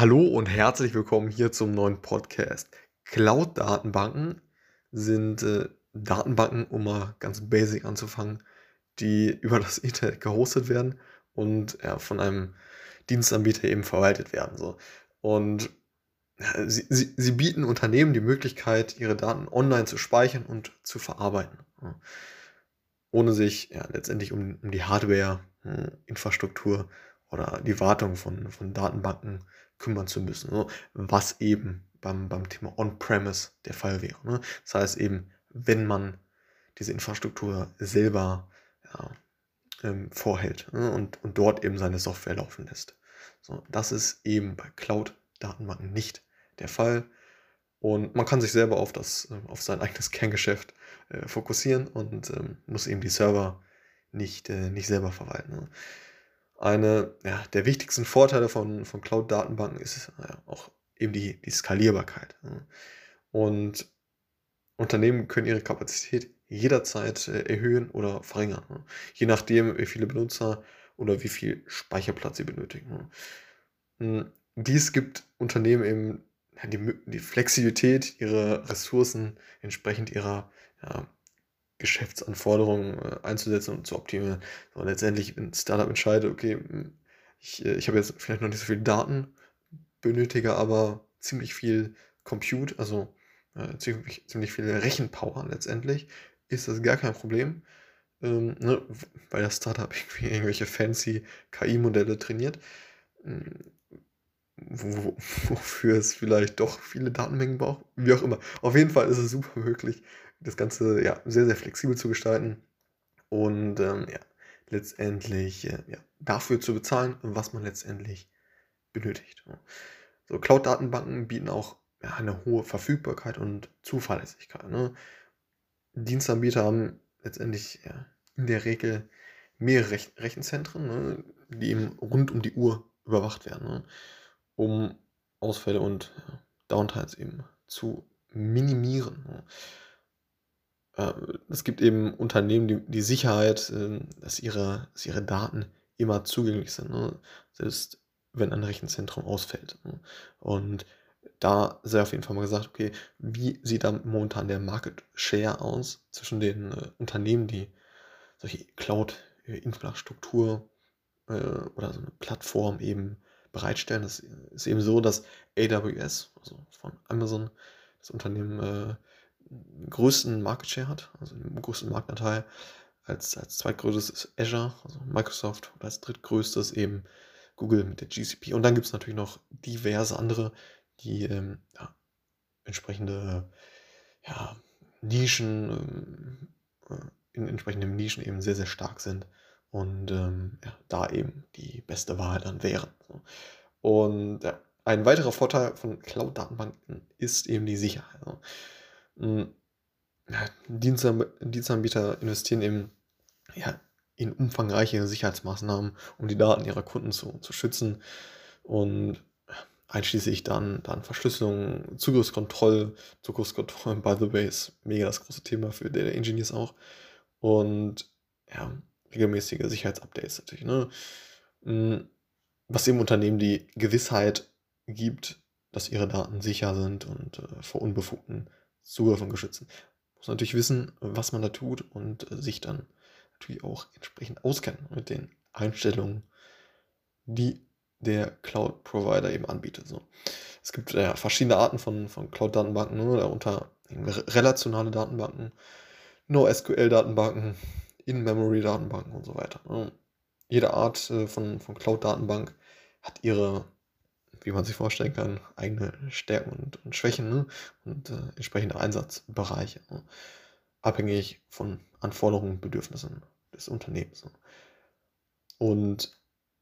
Hallo und herzlich willkommen hier zum neuen Podcast. Cloud-Datenbanken sind äh, Datenbanken, um mal ganz basic anzufangen, die über das Internet gehostet werden und ja, von einem Dienstanbieter eben verwaltet werden. So. Und ja, sie, sie, sie, bieten Unternehmen die Möglichkeit, ihre Daten online zu speichern und zu verarbeiten. Ohne sich ja, letztendlich um, um die Hardware, hm, Infrastruktur oder die Wartung von, von Datenbanken kümmern zu müssen. Ne? Was eben beim, beim Thema On-Premise der Fall wäre. Ne? Das heißt eben, wenn man diese Infrastruktur selber ja, ähm, vorhält ne? und, und dort eben seine Software laufen lässt. So, das ist eben bei Cloud-Datenbanken nicht der Fall. Und man kann sich selber auf, das, äh, auf sein eigenes Kerngeschäft äh, fokussieren und ähm, muss eben die Server nicht, äh, nicht selber verwalten. Ne? Eine ja, der wichtigsten Vorteile von, von Cloud-Datenbanken ist ja, auch eben die, die Skalierbarkeit. Ne? Und Unternehmen können ihre Kapazität jederzeit äh, erhöhen oder verringern, ne? je nachdem, wie viele Benutzer oder wie viel Speicherplatz sie benötigen. Ne? Hm, dies gibt Unternehmen eben die, die Flexibilität, ihre Ressourcen entsprechend ihrer ja, Geschäftsanforderungen äh, einzusetzen und zu optimieren. So, letztendlich, wenn ein Startup entscheidet, okay, hm, ich, äh, ich habe jetzt vielleicht noch nicht so viele Daten, benötige aber ziemlich viel Compute, also äh, ziemlich, ziemlich viel Rechenpower letztendlich, ist das gar kein Problem, ähm, ne, weil das Startup irgendwie irgendwelche fancy KI-Modelle trainiert, hm, wo, wofür es vielleicht doch viele Datenmengen braucht, wie auch immer. Auf jeden Fall ist es super möglich, das Ganze ja, sehr, sehr flexibel zu gestalten und ähm, ja, letztendlich äh, ja, dafür zu bezahlen, was man letztendlich benötigt. So, Cloud-Datenbanken bieten auch ja, eine hohe Verfügbarkeit und Zuverlässigkeit. Ne? Dienstanbieter haben letztendlich ja, in der Regel mehrere Rech Rechenzentren, ne, die eben rund um die Uhr überwacht werden, ne, um Ausfälle und ja, Downtimes eben zu minimieren. Ne es gibt eben Unternehmen, die, die Sicherheit, äh, dass, ihre, dass ihre Daten immer zugänglich sind, ne? selbst wenn ein Rechenzentrum ausfällt. Ne? Und da sei auf jeden Fall mal gesagt, okay, wie sieht da momentan der Market Share aus zwischen den äh, Unternehmen, die solche Cloud-Infrastruktur äh, oder so eine Plattform eben bereitstellen. Das ist eben so, dass AWS, also von Amazon, das Unternehmen äh, größten Market Share hat, also den größten Marktanteil. Als, als zweitgrößtes ist Azure, also Microsoft, und als drittgrößtes eben Google mit der GCP. Und dann gibt es natürlich noch diverse andere, die ähm, ja, entsprechende ja, Nischen, ähm, äh, in entsprechenden Nischen eben sehr, sehr stark sind und ähm, ja, da eben die beste Wahl dann wären. Und ja, ein weiterer Vorteil von Cloud-Datenbanken ist eben die Sicherheit. So. Hm, Dienstanbieter investieren eben ja, in umfangreiche Sicherheitsmaßnahmen, um die Daten ihrer Kunden zu, zu schützen. Und einschließlich dann, dann Verschlüsselung, Zugriffskontrolle, Zugriffskontrolle, by the way, ist mega das große Thema für Data Engineers auch. Und ja, regelmäßige Sicherheitsupdates natürlich, ne? Hm, was eben Unternehmen die Gewissheit gibt, dass ihre Daten sicher sind und äh, vor unbefugten Zugriff und geschützen. Muss natürlich wissen, was man da tut und äh, sich dann natürlich auch entsprechend auskennen mit den Einstellungen, die der Cloud-Provider eben anbietet. So. Es gibt ja verschiedene Arten von, von Cloud-Datenbanken, ne? darunter relationale Datenbanken, NoSQL-Datenbanken, In-Memory-Datenbanken und so weiter. Ne? Jede Art äh, von, von Cloud-Datenbank hat ihre wie man sich vorstellen kann, eigene Stärken und, und Schwächen ne? und äh, entsprechende Einsatzbereiche, ne? abhängig von Anforderungen und Bedürfnissen des Unternehmens. Ne? Und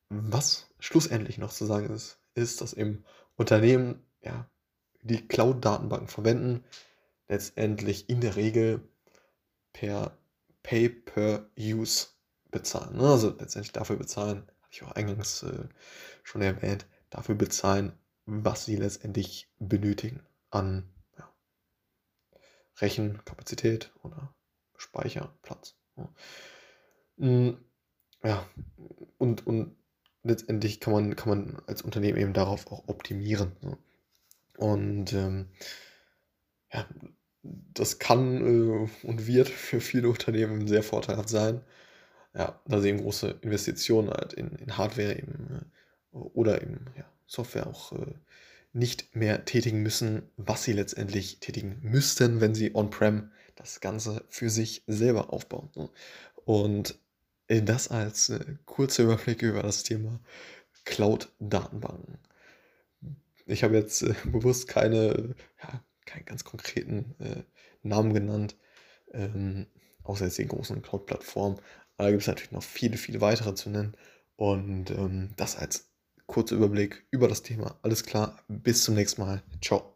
was schlussendlich noch zu sagen ist, ist, dass eben Unternehmen ja, die Cloud-Datenbanken verwenden, letztendlich in der Regel per Pay-per-Use bezahlen. Ne? Also letztendlich dafür bezahlen, habe ich auch eingangs äh, schon erwähnt, dafür bezahlen, was sie letztendlich benötigen an ja, Rechenkapazität oder Speicherplatz. Ja. Mm, ja, und, und letztendlich kann man, kann man als Unternehmen eben darauf auch optimieren. Ne? Und ähm, ja, das kann äh, und wird für viele Unternehmen sehr vorteilhaft sein. Ja, da sie eben große Investitionen halt in, in Hardware eben, äh, oder eben ja, Software auch äh, nicht mehr tätigen müssen, was sie letztendlich tätigen müssten, wenn sie on-prem das Ganze für sich selber aufbauen. Ne? Und das als äh, kurzer Überblick über das Thema Cloud-Datenbanken. Ich habe jetzt äh, bewusst keine, ja, keinen ganz konkreten äh, Namen genannt, ähm, außer jetzt den großen Cloud-Plattformen. Aber da gibt es natürlich noch viele, viele weitere zu nennen. Und ähm, das als kurzer Überblick über das Thema. Alles klar, bis zum nächsten Mal. Ciao.